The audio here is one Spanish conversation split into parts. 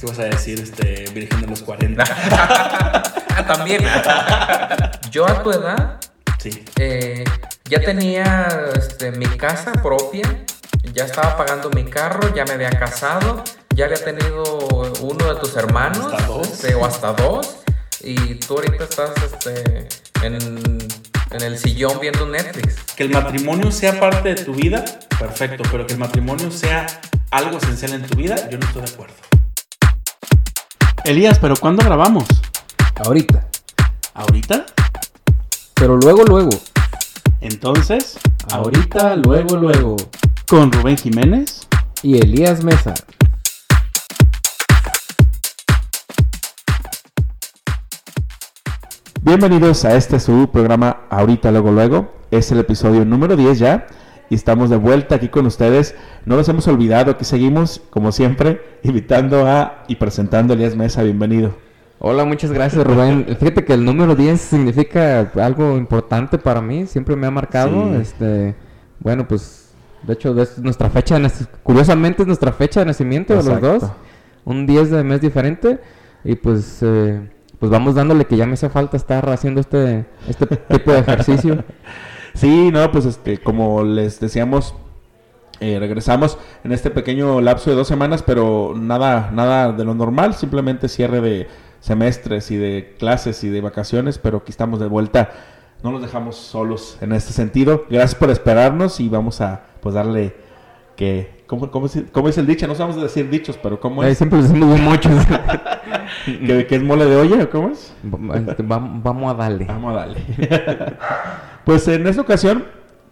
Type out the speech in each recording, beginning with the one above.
Que ibas a decir este, Virgen de los 40. Ah, también. Yo a tu edad Sí. eh, ya tenía este, mi casa propia, ya estaba pagando mi carro, ya me había casado, ya había tenido uno de tus hermanos, Hasta dos. este, o hasta dos, y tú ahorita estás este, en, en el sillón viendo Netflix. Que el matrimonio sea parte de tu vida, perfecto, pero que el matrimonio sea algo esencial en tu vida, yo no estoy de acuerdo. Elías, ¿pero cuándo grabamos? Ahorita. ¿Ahorita? Pero luego, luego. Entonces, Ahorita, luego, luego. con Rubén Jiménez. Y Elías Mesa. Bienvenidos a este su programa Ahorita Luego Luego. Es el episodio número 10 ya. Y estamos de vuelta aquí con ustedes. No los hemos olvidado, aquí seguimos, como siempre, invitando a y presentando a Elías Mesa. Bienvenido. Hola, muchas gracias Rubén. Fíjate que el número 10 significa algo importante para mí, siempre me ha marcado. Sí. Este, bueno, pues de hecho es nuestra fecha de curiosamente es nuestra fecha de nacimiento de los dos. Un 10 de mes diferente y pues eh, pues vamos dándole que ya me hace falta estar haciendo este este tipo de ejercicio. Sí, no, pues este, como les decíamos, eh, regresamos en este pequeño lapso de dos semanas, pero nada, nada de lo normal, simplemente cierre de semestres y de clases y de vacaciones, pero aquí estamos de vuelta. No los dejamos solos en este sentido. Gracias por esperarnos y vamos a pues darle que ¿cómo, cómo, es, cómo es el dicho? No sabemos decir dichos, pero ¿cómo Eh, es? siempre decimos bien muchos. ¿Que, que es mole de olla o cómo es? Este, vam- vamos a darle. Vamos a darle. pues en esta ocasión,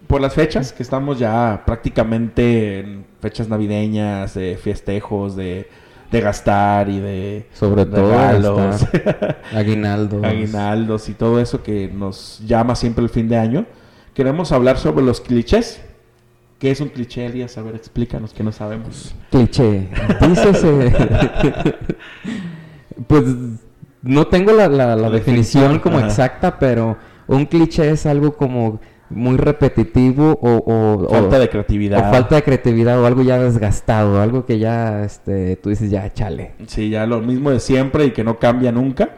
por las fechas, que estamos ya prácticamente en fechas navideñas, de festejos, de, de gastar y de Sobre todo regalos, Aguinaldo. aguinaldos y todo eso que nos llama siempre el fin de año, queremos hablar sobre los clichés. ¿Qué es un cliché, Elías? A ver, explícanos que no sabemos. Cliché. Pues no tengo la, la- la La definición definición, como ajá. exacta, pero un cliché es algo como muy repetitivo o, o- o- Falta de o creatividad. falta de creatividad o algo ya desgastado, algo que ya este, tú dices ya chale. Sí, ya lo mismo de siempre y que no cambia nunca.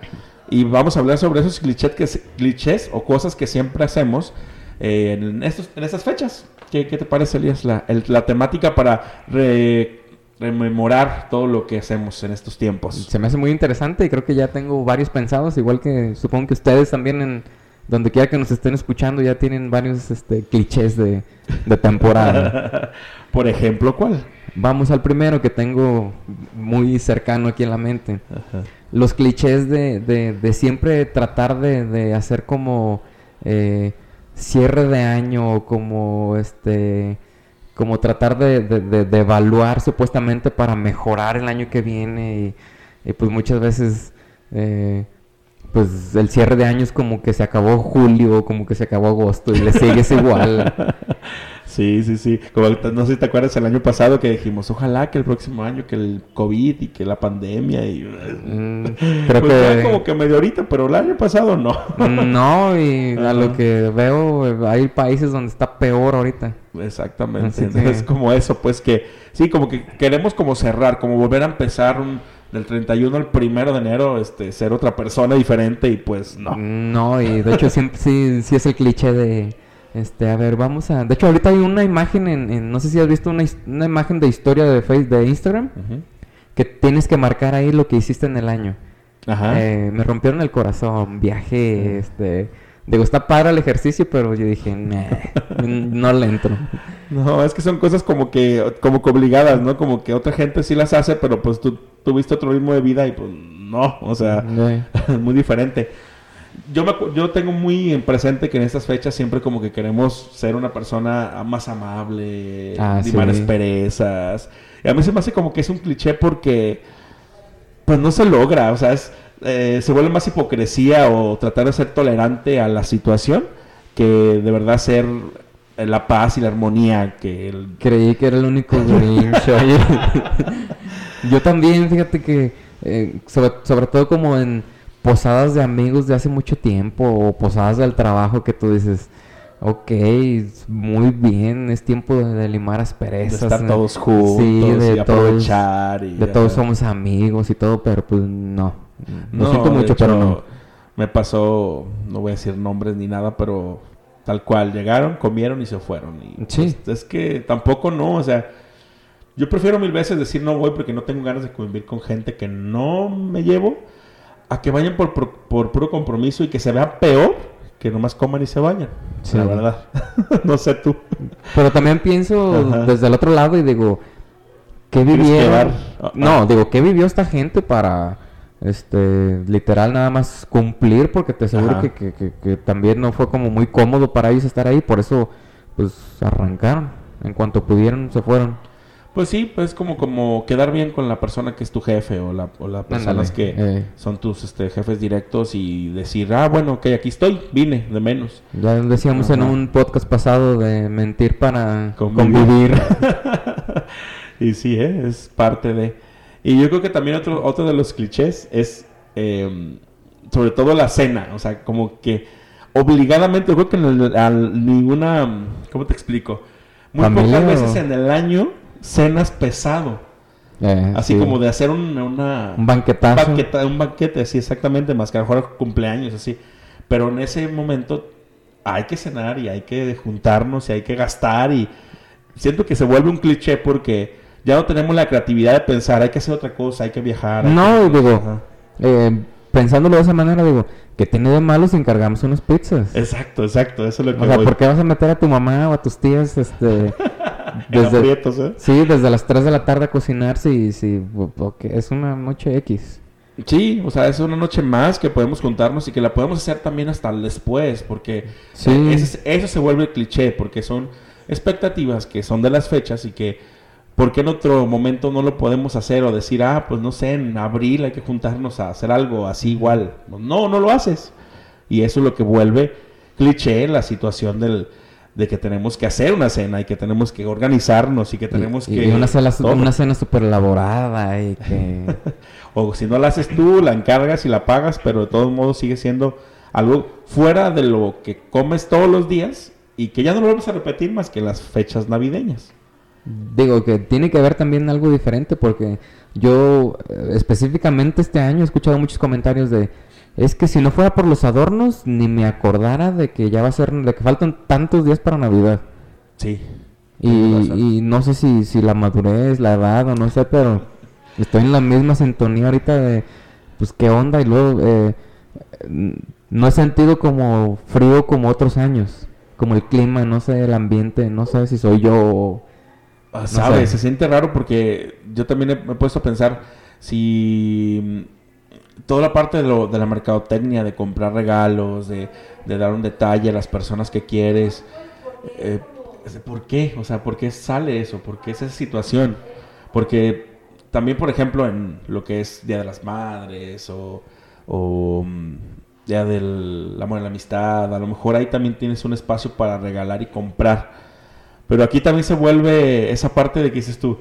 Y vamos a hablar sobre esos clichés, que, se- clichés o cosas que siempre hacemos eh, en, estos, en estas fechas. ¿Qué, qué te parece, Elías? La, el- la temática para re- rememorar todo lo que hacemos en estos tiempos. Se me hace muy interesante y creo que ya tengo varios pensados, igual que supongo que ustedes también en donde quiera que nos estén escuchando ya tienen varios este, clichés de, de temporada. Por ejemplo, ¿cuál? Vamos al primero que tengo muy cercano aquí en la mente. Los clichés de, de- de siempre tratar de, de hacer como eh, cierre de año como este como tratar de, de- de- de evaluar supuestamente para mejorar el año que viene y, y, pues muchas veces eh, pues el cierre de año es como que se acabó julio, como que se acabó agosto y le sigues igual. Sí, sí, sí. Como, no sé si te acuerdas el año pasado que dijimos, ojalá que el próximo año, que el COVID y que la pandemia y... Mm, creo Pues ya que como que medio ahorita, pero el año pasado no. No, y a lo que veo, hay países donde está peor ahorita. Exactamente. Así Entonces, que- como eso, pues que sí, como que queremos como cerrar, como volver a empezar un, del 31 al 1 de enero, este, ser otra persona diferente y pues no. No, y de hecho siempre sí, sí es el cliché de, este, a ver, vamos a... De hecho, ahorita hay una imagen en, en- no sé si has visto una, una imagen de historia de Facebook, de Instagram, que tienes que marcar ahí lo que hiciste en el año. Ajá. Eh, me rompieron el corazón, viajé, este, Digo, está padre el ejercicio, pero yo dije, nah, no le entro. No, es que son cosas como que, como que obligadas, ¿no? Como que otra gente sí las hace, pero pues tú tuviste otro ritmo de vida y pues no, o sea, es muy diferente. Yo, me, yo tengo muy en presente que en estas fechas siempre como que queremos ser una persona más amable, ah, limar perezas. Y a mí se me hace como que es un cliché porque pues no se logra, o sea, es, eh, se vuelve más hipocresía o tratar de ser tolerante a la situación que de verdad ser la paz y la armonía que el... Creí que era el único. Yo también, fíjate que, eh, sobre, todo como en posadas de amigos de hace mucho tiempo o posadas del trabajo que tú dices, ok, muy bien, es tiempo de, limar asperezas. De estar todos juntos sí, de y aprovechar. de todos somos amigos y todo, pero pues no. Lo siento mucho, pero no. Me pasó, no voy a decir nombres ni nada, pero tal cual, llegaron, comieron y se fueron. Y, sí. Pues, es que tampoco no, o sea yo prefiero mil veces decir no voy porque no tengo ganas de convivir con gente que no me llevo a que vayan por, por, puro compromiso y que se vea peor que nomás coman y se. Sí. La verdad. no sé tú. Pero también pienso desde el otro lado y digo, ¿qué vivieron? No, ah. digo, ¿qué vivió esta gente para, este, literal nada más cumplir? Porque te aseguro que, que, que, también no fue como muy cómodo para ellos estar ahí, por eso, pues, arrancaron. En cuanto pudieron, se fueron. Pues sí, pues como, como quedar bien con la persona que es tu jefe o la, o las personas que eh. son tus este, jefes directos y decir, ah, bueno, ok, aquí estoy, vine, de menos. Ya decíamos en un podcast pasado de mentir para convivir. y sí, ¿eh? es parte de... Y yo creo que también otro, otro de los clichés es em, sobre todo la cena, o sea, como que obligadamente, yo creo que en ninguna, ¿cómo te explico? Muy pocas veces en el año cenas pesado. Eh, así como de hacer un, una... Un banquetazo. un banquete, sí, exactamente, más que a lo mejor cumpleaños, así. Pero en ese momento hay que cenar y hay que juntarnos y hay que gastar y siento que se vuelve un cliché porque ya no tenemos la creatividad de pensar, hay que hacer otra cosa, hay que viajar. no, digo, eh, pensándolo de esa manera, digo, que tiene de malo si encargamos unas pizzas? Exacto, exacto, eso es lo que O sea, ¿por qué vas a meter a tu mamá o a tus tías, este... desde, ¿eh? Sí, desde las 3 de la tarde a cocinar, sí, sí, es una noche X. Sí, o sea, es una noche más que podemos juntarnos y que la podemos hacer también hasta después, porque eso, se vuelve cliché, porque son expectativas que son de las fechas y que, ¿por qué en otro momento no lo podemos hacer o decir, ah, pues no sé, en abril hay que juntarnos a hacer algo así igual? No, no lo haces. Y eso es lo que vuelve cliché la situación del, de que tenemos que hacer una cena y que tenemos que organizarnos y que tenemos que... Y una, cena, una cena súper elaborada y que... o si no la haces tú, la encargas y la pagas, pero de todos modos sigue siendo algo fuera de lo que comes todos los días y que ya no lo vamos a repetir más que las fechas navideñas. Digo que tiene que ver también algo diferente porque yo eh, específicamente este año he escuchado muchos comentarios de es que si no fuera por los adornos, ni me acordara de que ya va a ser, de que faltan tantos días para Navidad. Sí. Y, no sé si, si la madurez, la edad o no sé, pero estoy en la misma sintonía ahorita de, pues, qué onda. Y luego, eh, no he sentido como frío como otros años. Como el clima, no sé, el ambiente, no sé si soy yo o... Ah, ¿Sabes? Se siente raro porque yo también me he puesto a pensar si toda la parte de, la mercadotecnia, de comprar regalos, de, dar un detalle a las personas que quieres. Eh, ¿Por qué? O sea, ¿por qué sale eso? ¿Por qué esa situación? Porque también, por ejemplo, en lo que es Día de las Madres o, o mm, Día del Amor y la Amistad, a lo mejor ahí también tienes un espacio para regalar y comprar. Pero aquí también se vuelve esa parte de que dices tú,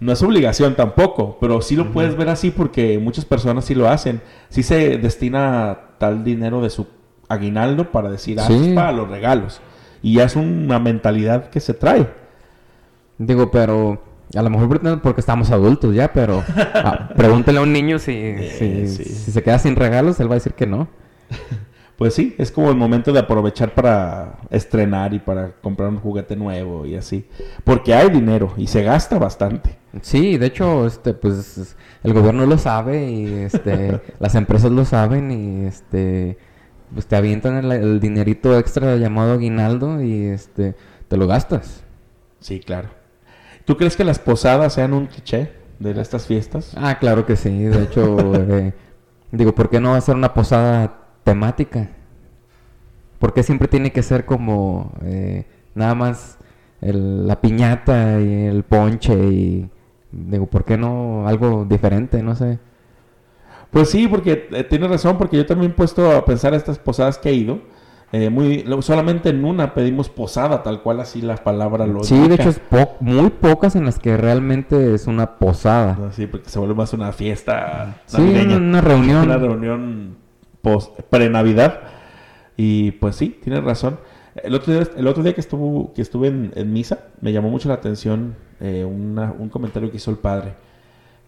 no es obligación tampoco, pero sí lo puedes ver así porque muchas personas sí lo hacen. Sí se destina tal dinero de su aguinaldo para decir, ah, para los regalos. Y ya es una mentalidad que se trae. Digo, pero a lo mejor porque estamos adultos ya, pero ah, pregúntale a un niño si, si, si, se queda sin regalos, él va a decir que no. Pues sí, es como el momento de aprovechar para estrenar y para comprar un juguete nuevo y así. Porque hay dinero y se gasta bastante. Sí, de hecho, este, pues el gobierno lo sabe y este, las empresas lo saben y este, pues te avientan el, el dinerito extra llamado aguinaldo y este te lo gastas. Sí, claro. ¿Tú crees que las posadas sean un cliché de estas fiestas? Ah, claro que sí. De hecho, eh, digo, ¿por qué no ser una posada temática? ¿Por qué siempre tiene que ser como eh, nada más el- la piñata y el ponche y digo, ¿por qué no algo diferente? No sé. Pues sí, porque eh, tienes razón, porque yo también he puesto a pensar estas posadas que he ido. eh, muy, solamente en una pedimos posada, tal cual así la palabra lo Sí, de indica. hecho es po- muy pocas en las que realmente es una posada. Sí, porque se vuelve más una fiesta Sí, navideña. una reunión. Una reunión pre-Navidad. Y pues sí, tienes razón. El otro día, el otro día que, estuvo, que estuve en, en misa, me llamó mucho la atención eh, una- un comentario que hizo el padre.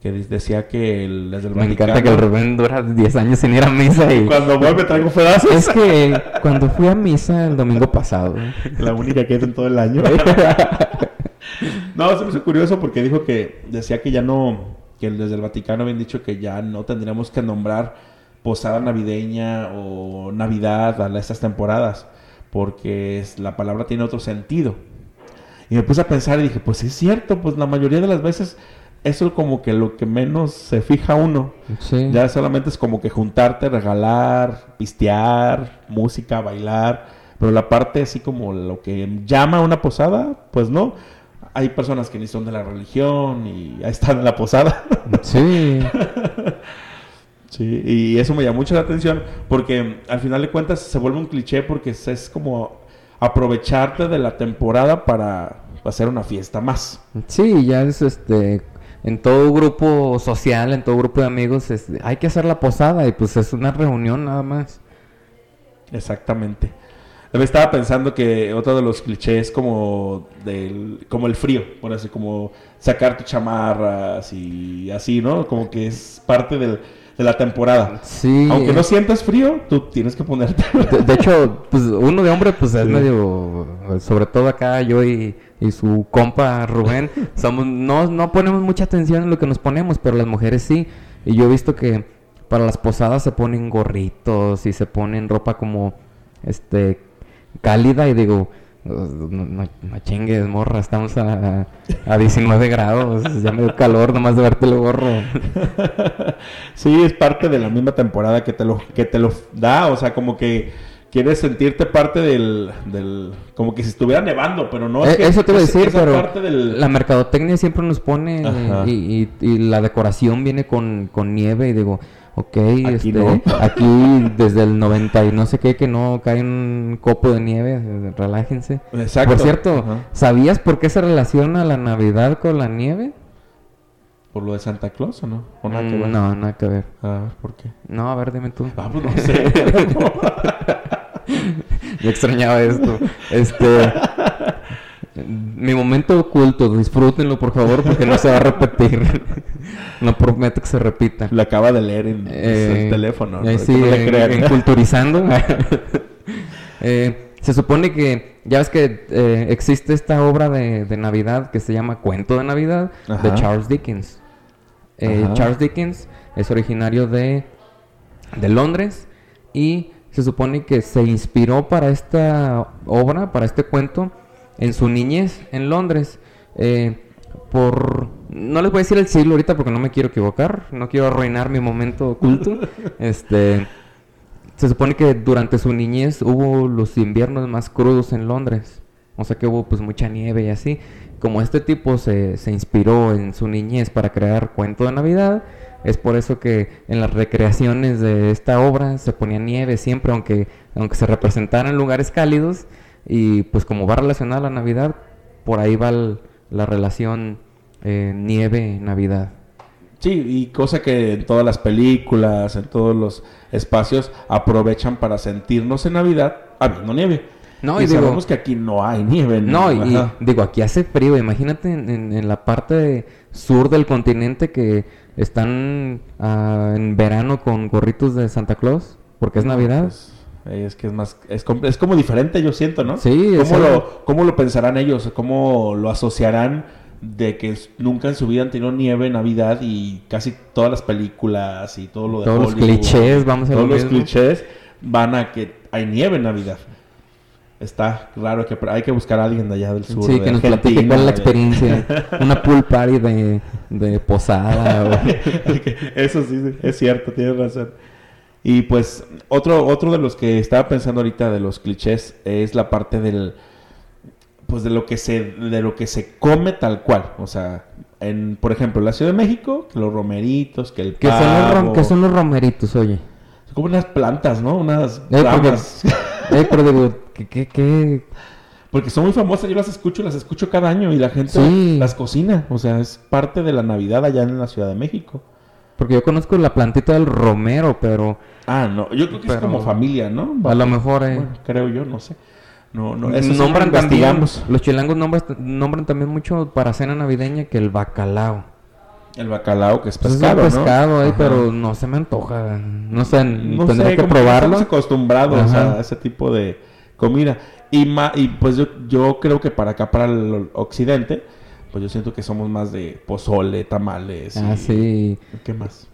Que de- decía que el, desde el Me encanta Vaticano- que el Rubén dura 10 años sin ir a misa y... Cuando vuelve traigo pedazos. Es que cuando fui a misa el domingo pasado... La única que es en todo el año. no, se me hizo curioso porque dijo que decía que ya no, que desde el Vaticano habían dicho que ya no tendríamos que nombrar posada navideña o Navidad a estas temporadas, porque es- la palabra tiene otro sentido. Y me puse a pensar y dije, pues es cierto, pues la mayoría de las veces eso es como que lo que menos se fija uno. Sí. Ya solamente es como que juntarte, regalar, pistear, música, bailar. Pero la parte así como lo que llama una posada, pues no. Hay personas que ni son de la religión y ahí están en la posada. Sí. sí, y eso me llama mucho la atención porque al final de cuentas se vuelve un cliché porque es, como aprovecharte de la temporada para hacer una fiesta más. Sí, ya es este... En todo grupo social, en todo grupo de amigos, es- hay que hacer la posada y pues es una reunión nada más. Exactamente. Estaba pensando que otro de los clichés como del como el frío, por así como sacar tus chamarras y así, ¿no? Como que es parte del- de la temporada. Sí. Aunque no sientas frío, tú tienes que ponerte. De, de hecho, pues uno de hombre, pues es Sí. medio, sobre todo acá yo y, y su compa Rubén, somos, no, no ponemos mucha atención en lo que nos ponemos, pero las mujeres sí. Y yo he visto que para las posadas se ponen gorritos y se ponen ropa como, este, cálida y digo, no, no, no chingues, morra, estamos a, a 19 grados, ya me dio calor nomás de verte el gorro. sí, es parte de la misma temporada que te lo que te lo da, o sea, como que quieres sentirte parte del, del como que si estuviera nevando, pero no es Eh, que Eso te iba a decir, pero parte del- la mercadotecnia siempre nos pone y- y la decoración viene con, con nieve y digo, ok, este, no. aquí desde el 90 y no sé qué que no cae un copo de nieve, relájense. Exacto. Por cierto, Ajá. ¿sabías por qué se relaciona la Navidad con la nieve? ¿Por lo de Santa Claus o no? ¿O nada que Mm, ver? No, nada que ver. Ah, ¿por qué? No, a ver, dime tú. Ah, pues no sé. Yo extrañaba esto. Este. Mi momento oculto, disfrútenlo por favor porque no se va a repetir. no prometo que se repita. Lo acaba de leer en Eh, el teléfono. eh, sí, no en- en Culturizando. Eh, se supone que, ya ves que eh, existe esta obra de, de Navidad que se llama Cuento de Navidad de. Charles Dickens. Charles Dickens es originario de, de Londres y se supone que se inspiró para esta obra, para este cuento, en su niñez en Londres. Eh, por. No les voy a decir el siglo ahorita porque no me quiero equivocar. No quiero arruinar mi momento oculto. este. Se supone que durante su niñez hubo los inviernos más crudos en Londres. O sea que hubo pues mucha nieve y así. Como este tipo se, se inspiró en su niñez para crear cuento de Navidad, es por eso que en las recreaciones de esta obra se ponía nieve siempre, aunque, aunque se representara en lugares cálidos. Y pues como va relacionada a la Navidad, por ahí va el- la relación eh, nieve-Navidad. Sí, y cosa que en todas las películas, en todos los espacios, aprovechan para sentirnos en Navidad habiendo nieve. No, y y digo- sabemos que aquí no hay nieve. No, y, digo, aquí hace frío. Imagínate en, en- en la parte sur del continente que están ah, en verano con gorritos de Santa Claus, porque es Navidad. Pues, es que es más, es, es como diferente, yo siento, ¿no? Sí, ¿Cómo algo- lo, ¿Cómo lo pensarán ellos? ¿Cómo lo asociarán de que nunca en su vida han tenido nieve en Navidad y casi todas las películas y todo lo de Todos los clichés, vamos a Todos lo los mismo. clichés, van a que hay nieve en Navidad. Está claro que hay que buscar a alguien de allá del sur. Sí, de que nos platique cuál es la experiencia. Una pool party de, de posada. o- Eso sí, es cierto, tienes razón. Y pues otro, otro de los que estaba pensando ahorita de los clichés es la parte del pues de lo que se de lo que se come tal cual, o sea, en por ejemplo, la Ciudad de México, que los romeritos, que el ¿Qué son, los rom- pavo, qué son los romeritos, oye? son como unas plantas, ¿no? Unas Eh, porque- ramas. Eh, pero digo, ¿qué, qué, qué? Porque son muy famosas, yo las escucho, las escucho cada año y la gente Sí. las cocina, o sea, es parte de la Navidad allá en la Ciudad de México. Porque yo conozco la plantita del romero, pero Ah, no, yo creo que es Pero- como familia, ¿no? a lo mejor... Eh, Bueno, creo yo, no sé. No, no, eso sí nombran lo también, los chilangos nombran, nombran también mucho para cena navideña que el bacalao. El bacalao, que es Pues pescado, es un pescado ¿no? Ajá. pero no se me antoja. No sé, No tendré sé, que probarlo. estamos acostumbrados Ajá. a ese tipo de comida. Y, ma- y pues yo, yo creo que para acá, para el occidente, pues yo siento que somos más de pozole, tamales. Ah, y- sí. ¿Qué más?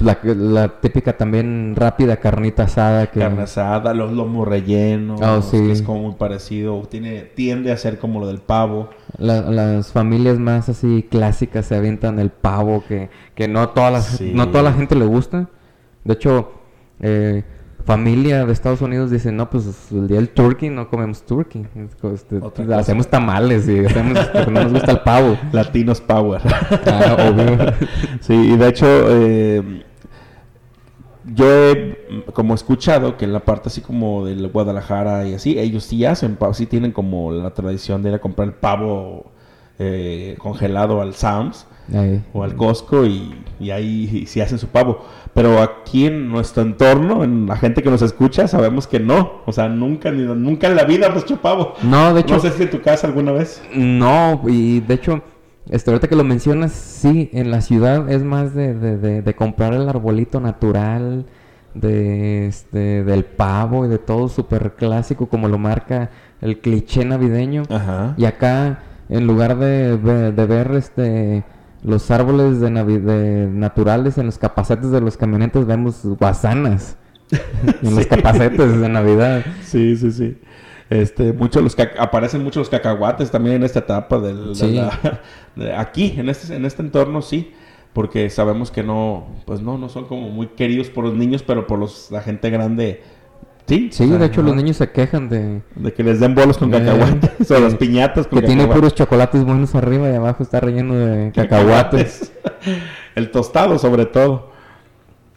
La, la típica también rápida carnita asada que... Carne asada, los lomos rellenos, Oh, sí. que es como muy parecido. Tiene, tiende a ser como lo del pavo. La- las familias más así clásicas se avientan el pavo que, que no todas las Sí. no toda la gente le gusta. De hecho, eh, familia de Estados Unidos dice, no, pues el día del turkey no comemos turkey. Este, cosa. hacemos tamales y hacemos porque no nos gusta el pavo. Latinos Power. Ah, obvio. Sí, y de hecho, eh, yo he como escuchado que en la parte así como del Guadalajara y así, ellos sí hacen pavo, sí tienen como la tradición de ir a comprar el pavo eh, congelado al Sam's Ahí. o al Costco y, y ahí sí hacen su pavo. Pero aquí en nuestro entorno, en la gente que nos escucha, sabemos que no. O sea, nunca, ni, nunca en la vida hecho pavo. No, de hecho, no sé si en tu casa alguna vez. No, y de hecho, este, ahorita que lo mencionas, sí, en la ciudad es más de, de, de, de comprar el arbolito natural, de, este, del pavo y de todo súper clásico como lo marca el cliché navideño. Ajá. Y acá, en lugar de, de ver este los árboles de, de naturales en los capacetes de los camionetes, vemos guasanas en los capacetes de Navidad. Sí, sí, sí. Este, muchos los aparecen muchos los cacahuates también en esta etapa del, de Sí. la- de aquí, en este, en este entorno sí, porque sabemos que no, pues no, no son como muy queridos por los niños, pero por los, la gente grande, sí. Sí, o sea, de hecho, los niños se quejan de, de que les den bolos con Eh, cacahuates o las piñatas con que tiene puros chocolates buenos arriba y abajo está relleno de cacahuates. El tostado, sobre todo.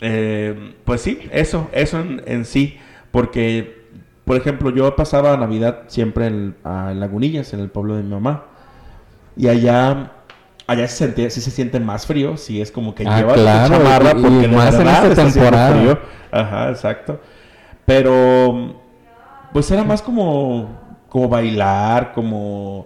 Eh, pues sí, eso, eso en, en sí. Porque, por ejemplo, yo pasaba Navidad siempre en, Lagunillas, en el pueblo de mi mamá. Y allá, allá se, sentía, sí se siente más frío. Sí, es como que Ah, llevas tu claro, chamarra y- porque y de más en esta temporada. frío. Ajá, exacto. Pero, pues era más como, como bailar, como...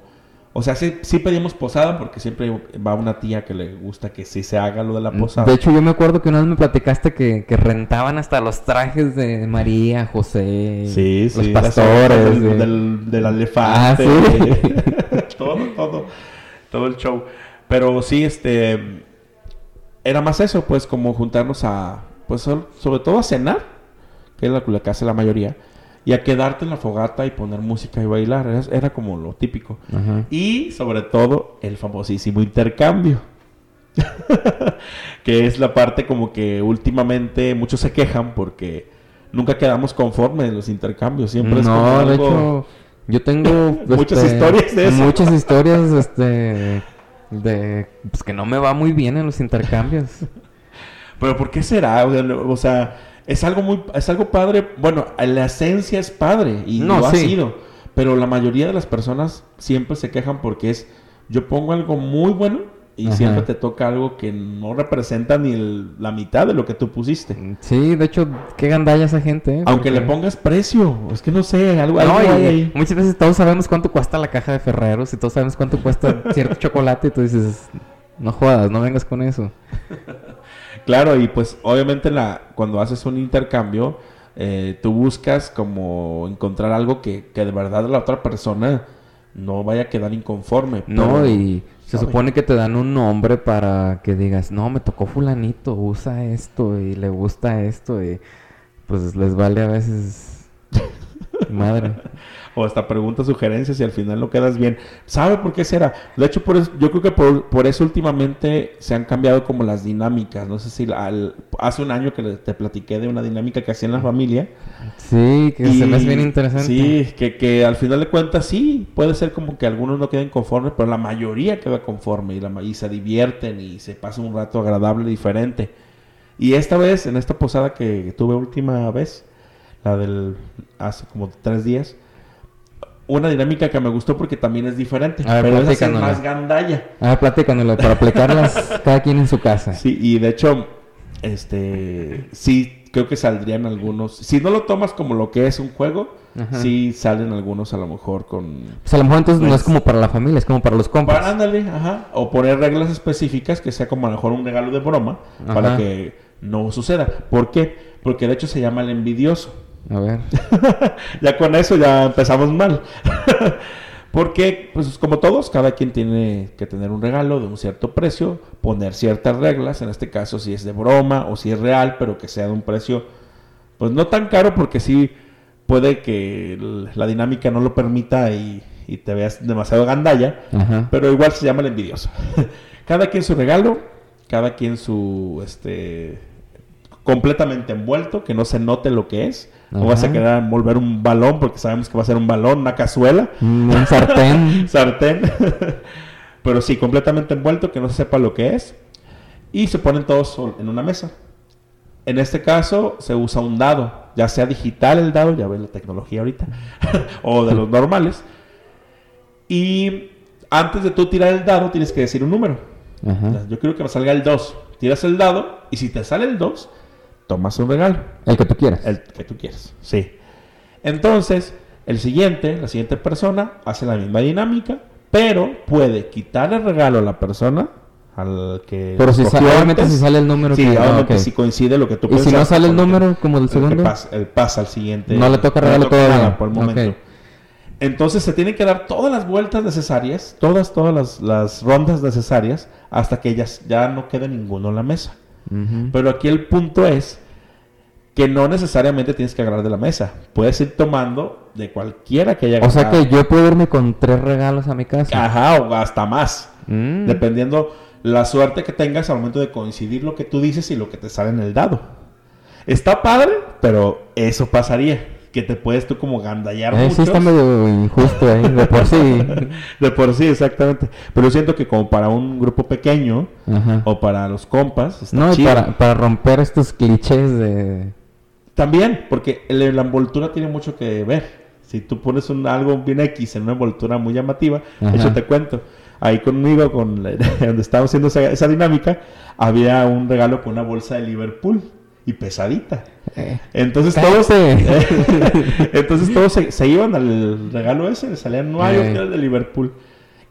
O sea, sí, sí pedimos posada porque siempre va una tía que le gusta que sí se haga lo de la posada. De hecho, yo me acuerdo que una vez me platicaste que, que rentaban hasta los trajes de María, José, sí, los sí, pastores. del, sí. del, del elefante. Ah, sí. todo, todo, todo el show. Pero sí, este, era más eso, pues, como juntarnos a, pues, sobre todo a cenar, que es lo que hace la mayoría, y a quedarte en la fogata y poner música y bailar. Era, era como lo típico. Ajá. Y sobre todo el famosísimo intercambio. que es la parte como que últimamente muchos se quejan porque nunca quedamos conformes en los intercambios. Siempre es como No, de algo- hecho, yo tengo Muchas este, historias de eso. Muchas historias, este, de, pues que no me va muy bien en los intercambios. Pero ¿por qué será? No- o sea, es algo muy, es algo padre. Bueno, la esencia es padre y No, lo ha sí. sido. Pero la mayoría de las personas siempre se quejan porque es, yo pongo algo muy bueno y Ajá. siempre te toca algo que no representa ni el- la mitad de lo que tú pusiste. Sí, de hecho, qué gandalla esa gente, ¿eh? Aunque Porque- le pongas precio, es que no sé, algo, algo No, y hay ahí. muchas veces todos sabemos cuánto cuesta la caja de Ferreros y todos sabemos cuánto cuesta cierto chocolate y tú dices, no jodas, no vengas con eso. Claro, y pues obviamente la, cuando haces un intercambio, eh, tú buscas como encontrar algo que, que de verdad la otra persona no vaya a quedar inconforme. No, pero- y se supone que te dan un nombre para que digas, no, me tocó fulanito, usa esto y le gusta esto y... pues les vale a veces madre. o hasta preguntas, sugerencias y al final no quedas bien. ¿Sabe por qué será? De hecho, por eso, yo creo que por, por eso últimamente se han cambiado como las dinámicas. No sé si al- hace un año que te platiqué de una dinámica que hacía en la familia. Sí, que se me hace bien interesante. Sí, que, que al final de cuentas sí, puede ser como que algunos no queden conformes, pero la mayoría queda conforme y, la, y se divierten y se pasa un rato agradable diferente. Y esta vez, en esta posada que tuve última vez, la del hace como tres días, una dinámica que me gustó porque también es diferente, A ver, pero es platícanosla. más gandalla. A ver, platícanoslo para aplicarlas cada quien en su casa. Sí, y de hecho, este, sí, creo que saldrían algunos. Si no lo tomas como lo que es un juego, Ajá. sí salen algunos a lo mejor con. Pues a lo mejor entonces no Pues- es como para la familia, es como para los compas. Para, ándale, ajá. O poner reglas específicas que sea como a lo mejor un regalo de broma para que no suceda. ¿Por qué? Porque de hecho se llama el envidioso. A ver. ya con eso ya empezamos mal. Porque, pues como todos, cada quien tiene que tener un regalo de un cierto precio, poner ciertas reglas, en este caso si es de broma o si es real, pero que sea de un precio, pues no tan caro porque sí puede que la dinámica no lo permita y, y te veas demasiado gandalla, Ajá. pero igual se llama el envidioso. cada quien su regalo, cada quien su, este, completamente envuelto, que no se note lo que es. No vas a querer envolver un balón porque sabemos que va a ser un balón, una cazuela, Mm, Un sartén. sartén. Pero sí, completamente envuelto, que no se sepa lo que es. Y se ponen todos en una mesa. En este caso se usa un dado, ya sea digital el dado, ya ves la tecnología ahorita, o de los normales. Y antes de tú tirar el dado tienes que decir un número. Ajá. Yo quiero que me salga el 2. Tiras el dado y si te sale el 2, tomas un regalo. El que tú quieras. El que tú quieras. Sí. Entonces, el siguiente, la siguiente persona hace la misma dinámica, pero puede quitar el regalo a la persona al que Pero si obviamente si sale el número Sí, que- ah, si coincide lo que tú ¿Y si no sale el número como del el segundo? pasa, el pasa al siguiente. No le toca regalo toca nada por el momento. Entonces se tienen que dar todas las vueltas necesarias, todas, todas las, las rondas necesarias, hasta que ya, ya no quede ninguno en la mesa. Pero aquí el punto es que no necesariamente tienes que agarrar de la mesa. Puedes ir tomando de cualquiera que haya O sea que yo puedo irme con tres regalos a mi casa. Ajá, o hasta más. Mm. Dependiendo la suerte que tengas al momento de coincidir lo que tú dices y lo que te sale en el dado. Está padre, pero eso pasaría. Que te puedes tú como gandallar Eh, sí muchos. está medio injusto ahí, de por sí. De por sí, exactamente. Pero siento que como para un grupo pequeño Ajá. o para los compas, está No, chido. para, para romper estos clichés de... También, porque la envoltura tiene mucho que ver. Si tú pones un, algo bien X en una envoltura muy llamativa, Ajá. hecho te cuento, ahí conmigo, con la- donde estábamos haciendo esa, esa dinámica, había un regalo con una bolsa de Liverpool y pesadita. Eh, Entonces todos, entonces todos se, iban al regalo ese, le salían, no hay Eh. de Liverpool.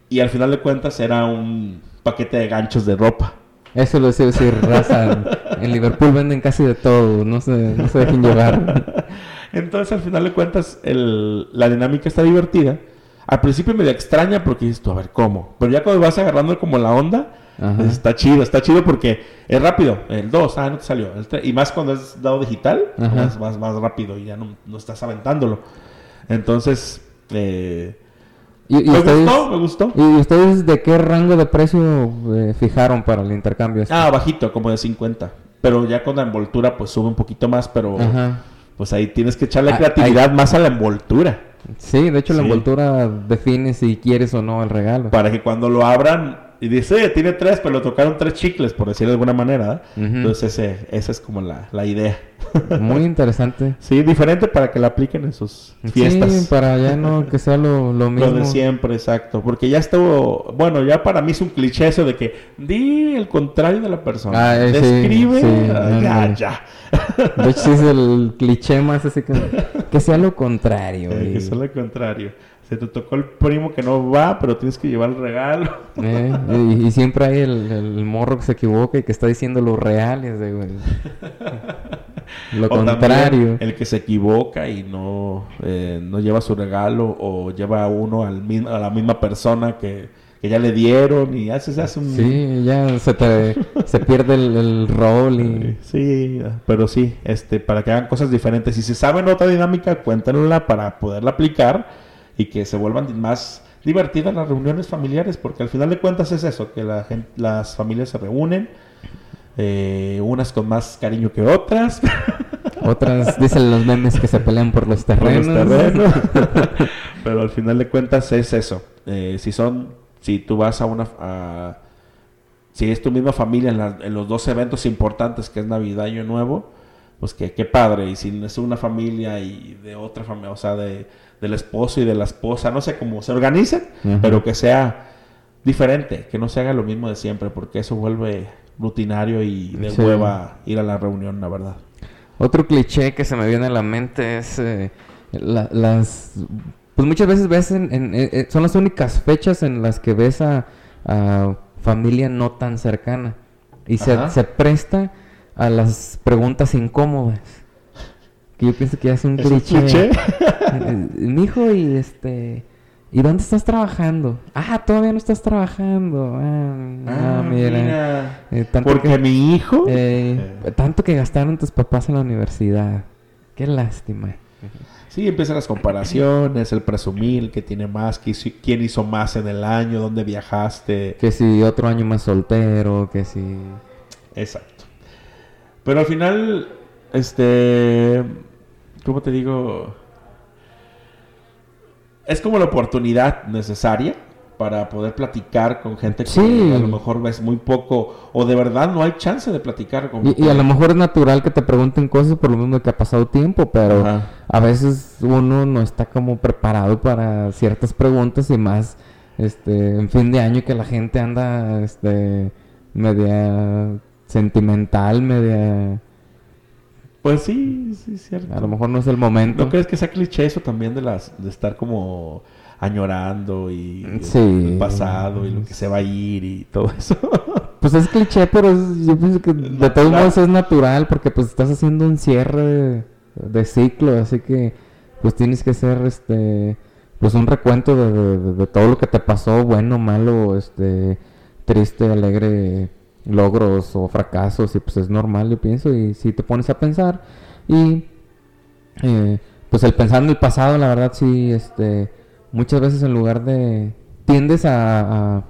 Y al final de cuentas era un paquete de ganchos de ropa. Eso lo sé decir, raza. En Liverpool venden casi de todo, no se, no se dejen llevar. Entonces, al final de cuentas, el- la dinámica está divertida. Al principio medio extraña porque dices tú, a ver, ¿cómo? Pero ya cuando vas agarrando como la onda, Ajá. está chido, está chido porque es rápido. El 2, ah, no te salió. El tres- y más cuando es dado digital, es más, más rápido y ya no, no estás aventándolo. Entonces, eh, ¿Y, y me ustedes, gustó, me gustó. ¿Y ustedes de qué rango de precio eh, fijaron para el intercambio? este? Ah, bajito, como de 50. Pero ya con la envoltura, pues sube un poquito más, pero Ajá. pues ahí tienes que echarle Ah, creatividad más a la envoltura. Sí, de hecho la envoltura define si quieres o no el regalo. para que cuando lo abran y dice, "Oye, tiene tres, pero le tocaron tres chicles, por decirlo de alguna manera. ¿eh? Entonces, ese, esa es como la, la idea. Muy interesante. Sí, diferente para que la apliquen en sus fiestas. Sí, para ya no que sea lo, lo Lo mismo. de siempre, exacto. Porque ya estuvo, bueno, ya para mí es un cliché eso de que di el contrario de la persona. Ah, eh, sí, Describe, sí, ah, ya, ya. De hecho, sí es el cliché más así que... Que sea lo contrario. Eh, que es lo contrario. Se te tocó el primo que no va, pero tienes que llevar el regalo. eh, y, y siempre hay el, el morro que se equivoca y que está diciendo lo real. y es de, güey, Lo O contrario. el que se equivoca y no, eh, no lleva su regalo o lleva a uno al, a la misma persona que, que ya le dieron y se hace un... Sí, ya se, te, se pierde el, el rol y... Sí, pero sí, este, para que hagan cosas diferentes. Si se saben otra dinámica, cuéntenla para poderla aplicar y que se vuelvan más divertidas las reuniones familiares, porque al final de cuentas es eso, que la gente, las familias se reúnen, eh, unas con más cariño que otras. Otras dicen los memes que se pelean por los por los terrenos. terrenos. Pero al final de cuentas es eso. Eh, si son, si tú vas a una, a- si es tu misma familia en, la- en los dos eventos importantes que es Navidad y Año Nuevo, pues que qué padre. Y si es una familia y de otra familia, o sea, de, del esposo y de la esposa, no sé cómo se organicen, pero que sea diferente, que no se haga lo mismo de siempre, porque eso vuelve rutinario y de Sí. hueva ir a la reunión, la verdad. Otro cliché que se me viene a la mente es eh, la- las... Pues muchas veces ves en, en- eh, eh, son las únicas fechas en las que ves a, a familia no tan cercana. Y se, se presta a las preguntas incómodas. Que yo pienso que ya es un ¿Es un cliché. Eh, Mi hijo y este... ¿Y dónde estás trabajando? Ah, todavía no estás trabajando. Ah, ah, mira. Eh, tanto porque que- mi hijo... eh, tanto que gastaron tus papás en la universidad. Qué lástima. Sí, empiezan las comparaciones, el presumir, que tiene más, que hizo- quién hizo más en el año, dónde viajaste. Que si otro año más soltero, que si... Exacto. Pero al final, este, ¿cómo te digo? Es como la oportunidad necesaria para poder platicar con gente que Sí. a lo mejor ves muy poco o de verdad no hay chance de platicar con Y, y a lo mejor es natural que te pregunten cosas por lo mismo que ha pasado tiempo, pero Ajá. a veces uno no está como preparado para ciertas preguntas y más este en fin de año que la gente anda este media sentimental, media Pues sí, sí, cierto. a lo mejor no es el momento. ¿No crees que sea cliché eso también de las de estar como añorando y Sí. el pasado y lo que se va a ir y todo eso? Pues es cliché, pero es- yo pienso que de todos modos es natural porque pues estás haciendo un cierre de, de ciclo, así que pues tienes que hacer este pues un recuento de- de- de todo lo que te pasó, bueno, malo, este triste, alegre, logros o fracasos y pues es normal, yo pienso, y si te pones a pensar y eh, pues el pensar en el pasado, la verdad sí, este muchas veces en lugar de tiendes a, a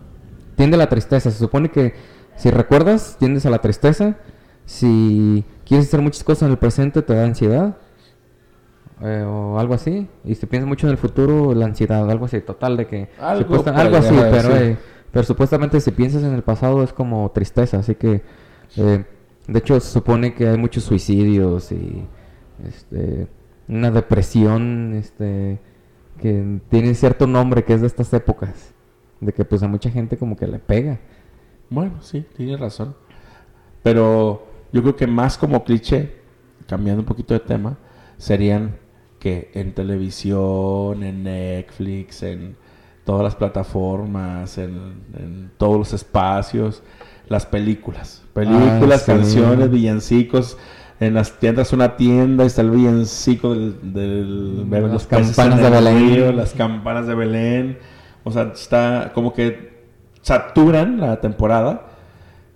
tiende a la tristeza. Se supone que si recuerdas, tiendes a la tristeza. Si quieres hacer muchas cosas en el presente, te da ansiedad. eh, o algo así. Y si piensas mucho en el futuro, la ansiedad, algo así. Total, de que... Algo algo así, pero, eh, pero supuestamente si piensas en el pasado es como tristeza. Así que... eh, de hecho, se supone que hay muchos suicidios y... Este, una depresión este, que tiene cierto nombre que es de estas épocas. De que pues a mucha gente como que le pega. Bueno, sí, tienes razón. Pero yo creo que más como cliché, cambiando un poquito de tema, serían que en televisión, en Netflix, en todas las plataformas, en, en todos los espacios, las películas. Películas, sí. canciones, villancicos. En las tiendas, una tienda, está el villancico del, del Las campanas de el Belén. río, las campanas de Belén. O sea, está como que saturan la temporada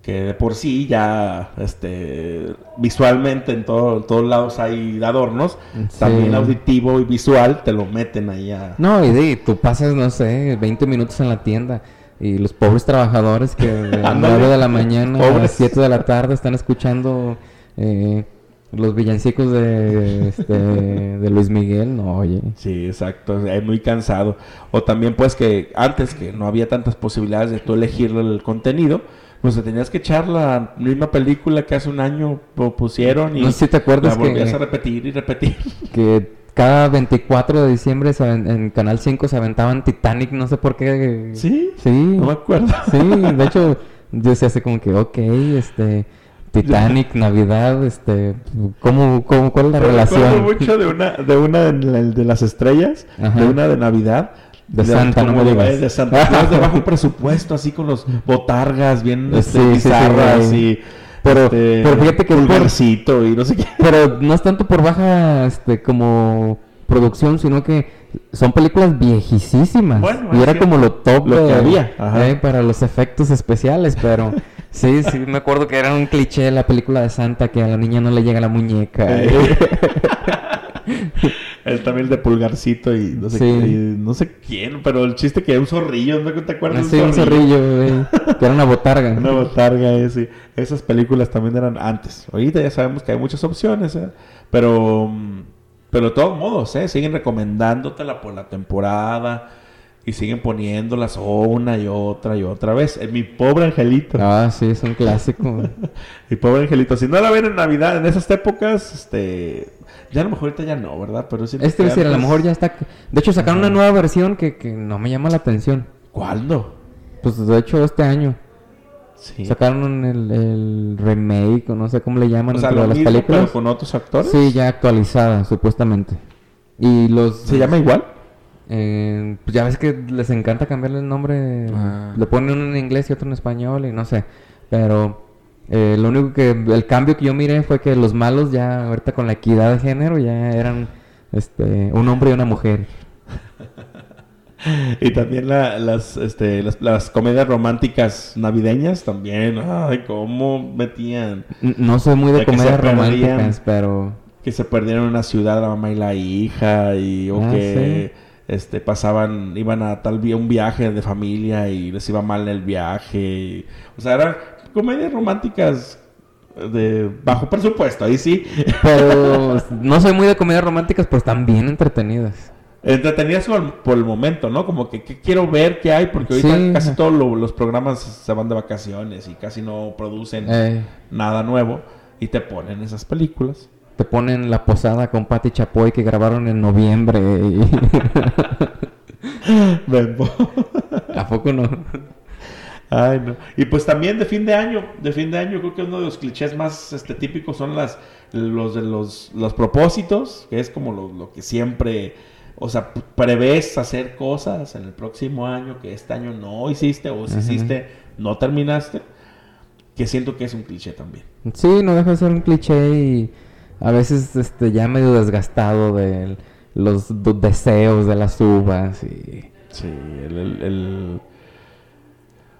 que de por sí ya este visualmente en todo- todos lados hay adornos Sí. también auditivo y visual te lo meten ahí a No, y de, tú pasas, no sé, 20 minutos en la tienda y los pobres trabajadores que de las Ándale. 9 de la mañana a las 7 de la tarde están escuchando eh, los villancicos de, este, de Luis Miguel, no, oye. sí exacto es muy cansado o también pues que antes que no había tantas posibilidades de tú elegir el contenido pues te tenías que echar la misma película que hace un año pu- pusieron y No sé si te acuerdas la volvías que- a repetir y repetir Que cada 24 de diciembre se en Canal 5 se aventaban Titanic, no sé por qué. sí Sí. no me acuerdo Sí, de hecho, yo se hace como que, ok, este, Titanic, Navidad, este, ¿cómo, cómo, cuál es la Me relación? acuerdo mucho de una, de una de las estrellas, Ajá. de una de Navidad. De Santa, no me digas. De Santa Claus de bajo presupuesto, así con los botargas bien Sí, este, sí, y... Pero- este, pero fíjate que por- pulgarcito y no sé qué. Pero no es tanto por baja, este, como producción, sino que son películas viejísimas. Bueno, y era cierto. como lo top Lo que había, ajá. eh, para los efectos especiales, pero sí, sí, me acuerdo que era un cliché la película de Santa que a la niña no le llega la muñeca. Eh. El también el de pulgarcito y no sé, Sí. qué- y no sé quién, pero el chiste que era un zorrillo, ¿no te acuerdas? Así un zorrillo, güey, que era una botarga. Una botarga, ese. Esas películas también eran antes. Ahorita ya sabemos que hay muchas opciones, ¿eh? Pero, mm, pero de todos modos, ¿eh? Siguen recomendándotela por la temporada y siguen poniéndolas una y otra y otra vez. Eh, Mi pobre angelito. Ah, sí, es un clásico. Mi pobre angelito. Si no la ven en Navidad, en esas épocas, este... Ya a lo mejor ahorita ya no, ¿verdad? Pero siento Este decir, a lo mejor ya está. De hecho, sacaron una nueva versión que, que no me llama la atención. ¿Cuándo? Pues de hecho, este año. Sí. Sacaron el, el remake, o no sé cómo le llaman, O sea, dentro lo de las mismo, películas. pero con otros actores. Sí, ya actualizada, supuestamente. Y los. ¿Se llama igual? eh, pues ya ves que les encanta cambiarle el nombre. Ah. Le ponen uno en inglés y otro en español, y no sé. Pero. Eh, lo único que. El cambio que yo miré fue que los malos ya, ahorita con la equidad de género, ya eran. Este, un hombre y una mujer. Y también la- las, este, las, las comedias románticas navideñas también. Ay, cómo metían. No soy muy de comedias románticas, pero. Que se perdieron en una ciudad la mamá y la hija. Y, o Ah, que este, pasaban, iban a tal vía un viaje de familia y les iba mal el viaje. y- o sea, eran comedias románticas de bajo presupuesto. Ahí sí. Pero no soy muy de comedias románticas, pero están bien entretenidas. Entretenidas por, el momento, ¿no? Como que, que quiero ver qué hay, porque ahorita Sí. casi todos lo- los programas se van de vacaciones y casi no producen Eh, nada nuevo y te ponen esas películas. te ponen la posada con Patti Chapoy que grabaron en noviembre. y-. ¿A poco no? Ay, no. Y pues también de fin de año, de fin de año creo que uno de los clichés más este, típicos son las los de los, los propósitos, que es como lo, lo que siempre, o sea, prevés hacer cosas en el próximo año que este año no hiciste o si hiciste no terminaste, que siento que es un cliché también. Sí, no deja de ser un cliché y a veces este ya medio desgastado de los deseos de las uvas y... Sí, el, el- el-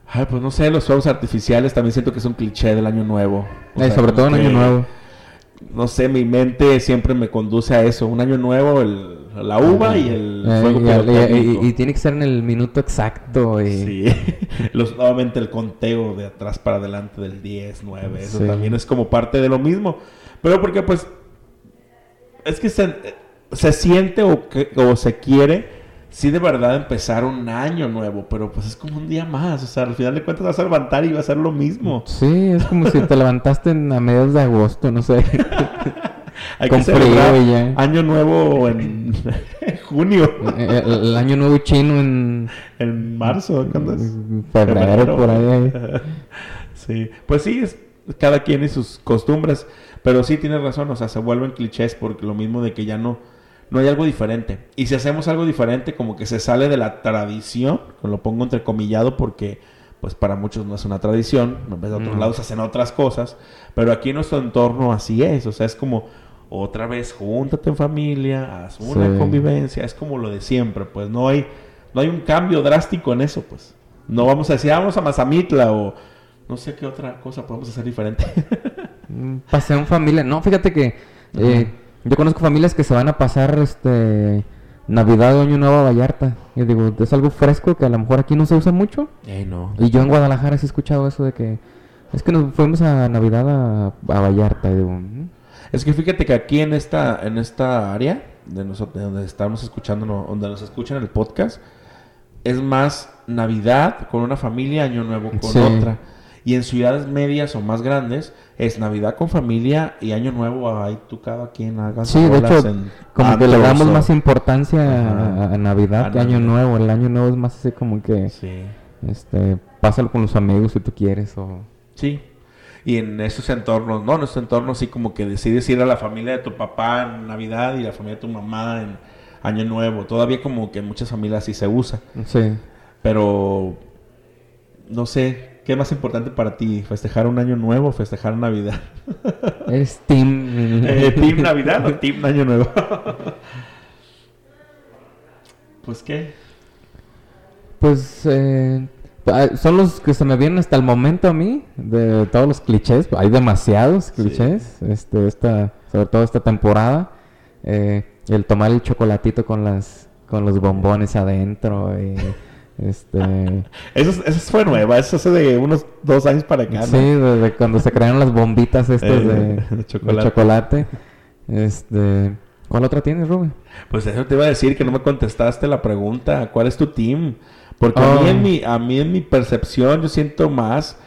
Ay, pues no sé, los fuegos artificiales también siento que es un cliché del año nuevo. O Eh, sea, sobre todo en Año Nuevo. no sé, mi mente siempre me conduce a eso. Un año nuevo, el, la uva y el Eh, fuego y, tiene que ser en el minuto exacto y... Sí. Los, nuevamente el conteo de atrás para adelante del 10, 9. Eso Sí. también es como parte de lo mismo. Pero porque pues es que se, se siente o, que, o se quiere sí de verdad empezar un año nuevo, pero pues es como un día más. O sea, al final de cuentas vas a levantar y va a ser lo mismo. Sí, es como si te levantaste en- a mediados de agosto, no sé. Hay que celebrar ya. año nuevo en junio. Eh, el, el año nuevo chino en En marzo, ¿cuándo es? febrero, por ahí. sí, pues sí, es, cada quien y sus costumbres, pero sí tienes razón, o sea, se vuelven clichés porque lo mismo de que ya no, no hay algo diferente. Y si hacemos algo diferente, como que se sale de la tradición, lo pongo entrecomillado porque pues para muchos no es una tradición, en vez de otros Mm. lados hacen otras cosas, pero aquí en nuestro entorno así es, o sea, es como otra vez júntate en familia, haz una Sí. convivencia, es como lo de siempre, pues no hay no hay un cambio drástico en eso, pues. No vamos a decir, "Ah, vamos a Mazamitla o no sé qué otra cosa podemos hacer diferente. Un Paseo en familia. No, fíjate que eh, yo conozco familias que se van a pasar este Navidad o Año Nuevo a Vallarta. Y digo, es algo fresco que a lo mejor aquí no se usa mucho. Ey, no. Y yo en Guadalajara sí he escuchado eso de que es que nos fuimos a Navidad a, a Vallarta. Y digo, "Mm". Es que fíjate que aquí en esta, en esta área, de, nosotros, donde estamos escuchando, donde nos escuchan el podcast, es más Navidad con una familia, Año Nuevo con Sí. otra. Y en ciudades medias o más grandes, es Navidad con familia y Año Nuevo, ahí tú cada quien haga Sí, de hecho, en como que le damos o- más importancia Ajá. a, Navidad que Año. Nuevo. El Año Nuevo es más así como que, Sí. este, pásalo con los amigos si tú quieres o... Sí. Y en esos entornos, no, en esos entornos sí como que decides ir a la familia de tu papá en Navidad y la familia de tu mamá en Año Nuevo. Todavía como que en muchas familias sí se usa. Sí. Pero no sé, ¿qué es más importante para ti? ¿Festejar un año nuevo o festejar Navidad? Es Team... Eh, ¿Team Navidad o Team Año Nuevo? Pues qué. Pues eh, ah, son los que se me vienen hasta el momento a mí, de todos los clichés. Hay demasiados clichés, este, esta, sobre todo esta temporada. Eh, el tomar el chocolatito con las con los bombones adentro. Y, este, Eso, eso fue nueva, eso hace de unos dos años para acá. ¿no? sí, desde cuando se crearon las bombitas estas Eh, de, de de chocolate. Este, ¿Cuál otra tienes, Rubén? Pues eso te iba a decir que no me contestaste la pregunta, ¿cuál es tu team? Porque a, mí Oh. en mi, a mí en mi percepción yo siento más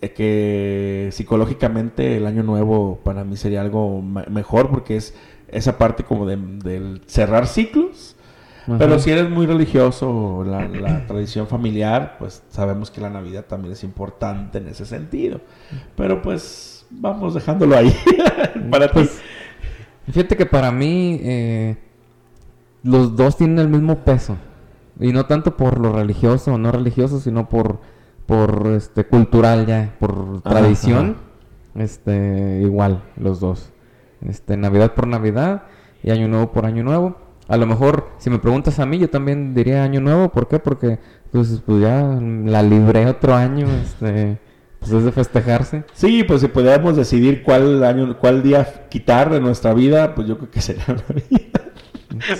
eh, que psicológicamente el año nuevo para mí sería algo mejor porque es esa parte como de, del cerrar ciclos. Pero si eres muy religioso, la, la tradición familiar, pues sabemos que la Navidad también es importante en ese sentido. Pero pues vamos dejándolo ahí. para ti. Pues, Fíjate que para mí eh, los dos tienen el mismo peso. Y no tanto por lo religioso o no religioso, sino por, por este cultural ya, por Ajá, tradición. Este, igual, los dos. Este, Navidad por Navidad y Año Nuevo por Año Nuevo. A lo mejor, si me preguntas a mí, yo también diría Año Nuevo. ¿Por qué? Porque, pues, pues ya la libré otro año. Este, pues es de festejarse. Sí, pues si pudiéramos decidir cuál año, cuál día quitar de nuestra vida, pues yo creo que sería Navidad.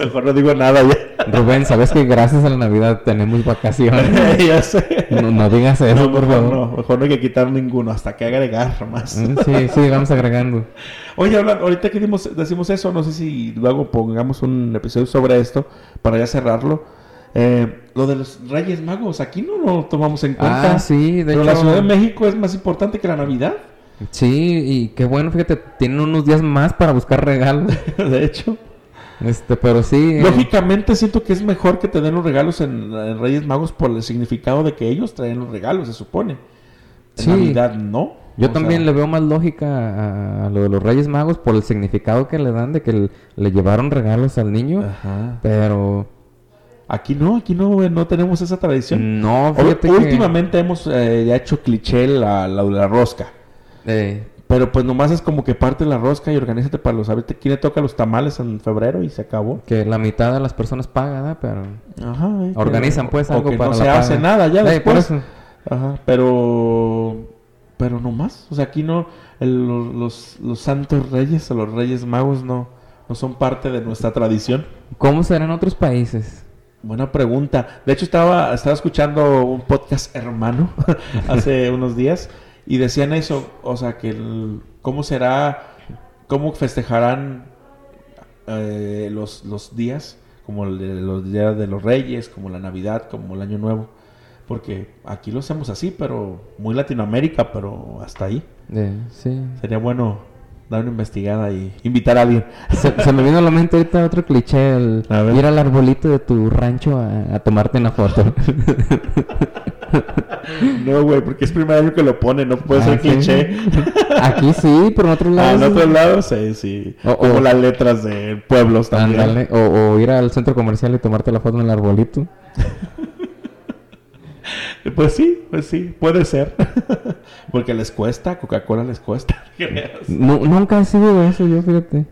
Mejor no digo nada ya. Rubén, ¿sabes que gracias a la Navidad tenemos vacaciones? ya sé. No, no digas eso, No, por favor. no, mejor no hay que quitar ninguno, hasta que agregar más. Mm, Sí, sí, vamos agregando. Oye, habla- ahorita que dimos- decimos eso, no sé si luego pongamos un episodio sobre esto para ya cerrarlo. Eh, lo de los Reyes Magos, aquí no lo tomamos en cuenta. Ah, sí, de Pero hecho. la Ciudad de México es más importante que la Navidad, Sí, y qué bueno, fíjate, tienen unos días más para buscar regalos. de hecho. Este, pero sí. eh, Lógicamente siento que es mejor que te den los regalos en, en Reyes Magos por el significado de que ellos traen los regalos, se supone. En Sí. Navidad no. Yo O también sea, le veo más lógica a, a lo de los Reyes Magos por el significado que le dan de que le, le llevaron regalos al niño. Ajá. Pero Aquí no, aquí no, no tenemos esa tradición. no, O- fíjate que. Últimamente hemos eh, ya hecho cliché la, la, la rosca. eh, Pero pues nomás es como que parte la rosca y organízate para los... Ahorita quién le toca los tamales en febrero y se acabó. que la mitad de las personas pagan, ¿verdad? Pero. Ajá. eh, Organizan, pues, o algo que para no la se hace nada ya Eh, por después. eso. Ajá, pero... Pero no más. O sea, aquí no... el- los, los, santos reyes o los reyes magos no, no son parte de nuestra tradición. ¿Cómo será en otros países? Buena pregunta. De hecho, estaba, estaba escuchando un podcast hermano hace unos días y decían eso. O sea, que el- cómo será, cómo festejarán eh, los, los días, como el los días de los reyes, como la Navidad, como el Año Nuevo. Porque aquí lo hacemos así, pero muy Latinoamérica, pero hasta ahí. Eh, sí. Sería bueno dar una investigada y invitar a alguien. Se, se me vino a la mente ahorita otro cliché, el ir al arbolito de tu rancho a, a tomarte una foto. No, güey, porque es primer año que lo pone, no puede Ah, ser ¿sí? cliché. Aquí sí, pero en otros Ah, lados. en otros lados, sí, sí. O- Como o- las letras de pueblos también. O, o ir al centro comercial y tomarte la foto en el arbolito. Pues sí, pues sí, puede ser. Porque les cuesta, Coca-Cola les cuesta. Nu- nunca he sido de eso, yo fíjate.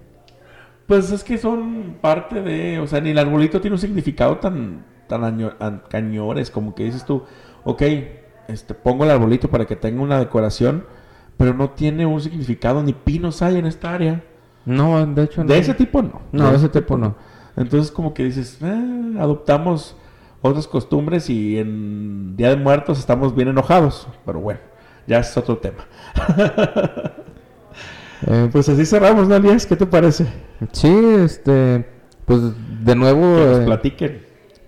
pues es que son parte de, o sea, ni el arbolito tiene un significado tan, tan año- an- cañores, como que dices tú, ok, este, pongo el arbolito para que tenga una decoración, pero no tiene un significado, ni pinos hay en esta área. No, de hecho no. De ese tipo no. No, de ese tipo no. Entonces como que dices, "Eh, adoptamos otras costumbres y en Día de Muertos estamos bien enojados. Pero bueno, ya es otro tema. Eh, Pues así cerramos, ¿no, Elías? ¿Qué te parece? sí, este, pues de nuevo, Que nos eh, platiquen.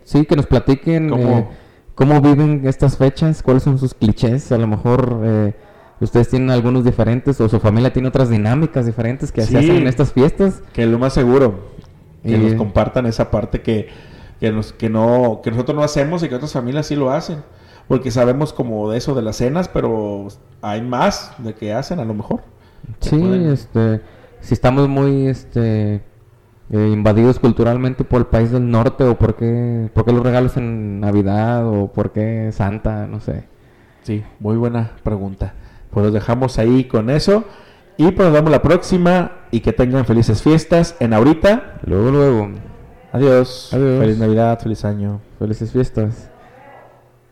sí, que nos platiquen ¿Cómo? eh, cómo viven estas fechas, cuáles son sus clichés. A lo mejor ustedes tienen algunos diferentes o su familia tiene otras dinámicas diferentes que se hacen en estas fiestas. Que lo más seguro, que Y- nos compartan esa parte que, que, nos, que, no, que nosotros no hacemos y que otras familias sí lo hacen. Porque sabemos como de eso de las cenas, pero hay más de que hacen a lo mejor. Sí, pueden- este, si estamos muy, este, eh, invadidos culturalmente por el país del norte o por qué, por qué los regalos en Navidad o por qué Santa, no sé. Sí, muy buena pregunta. Pues los dejamos ahí con eso. Y pues nos vemos la próxima y que tengan felices fiestas en ahorita. Luego, luego. Adiós. Adiós. Feliz Navidad, feliz año. Felices fiestas.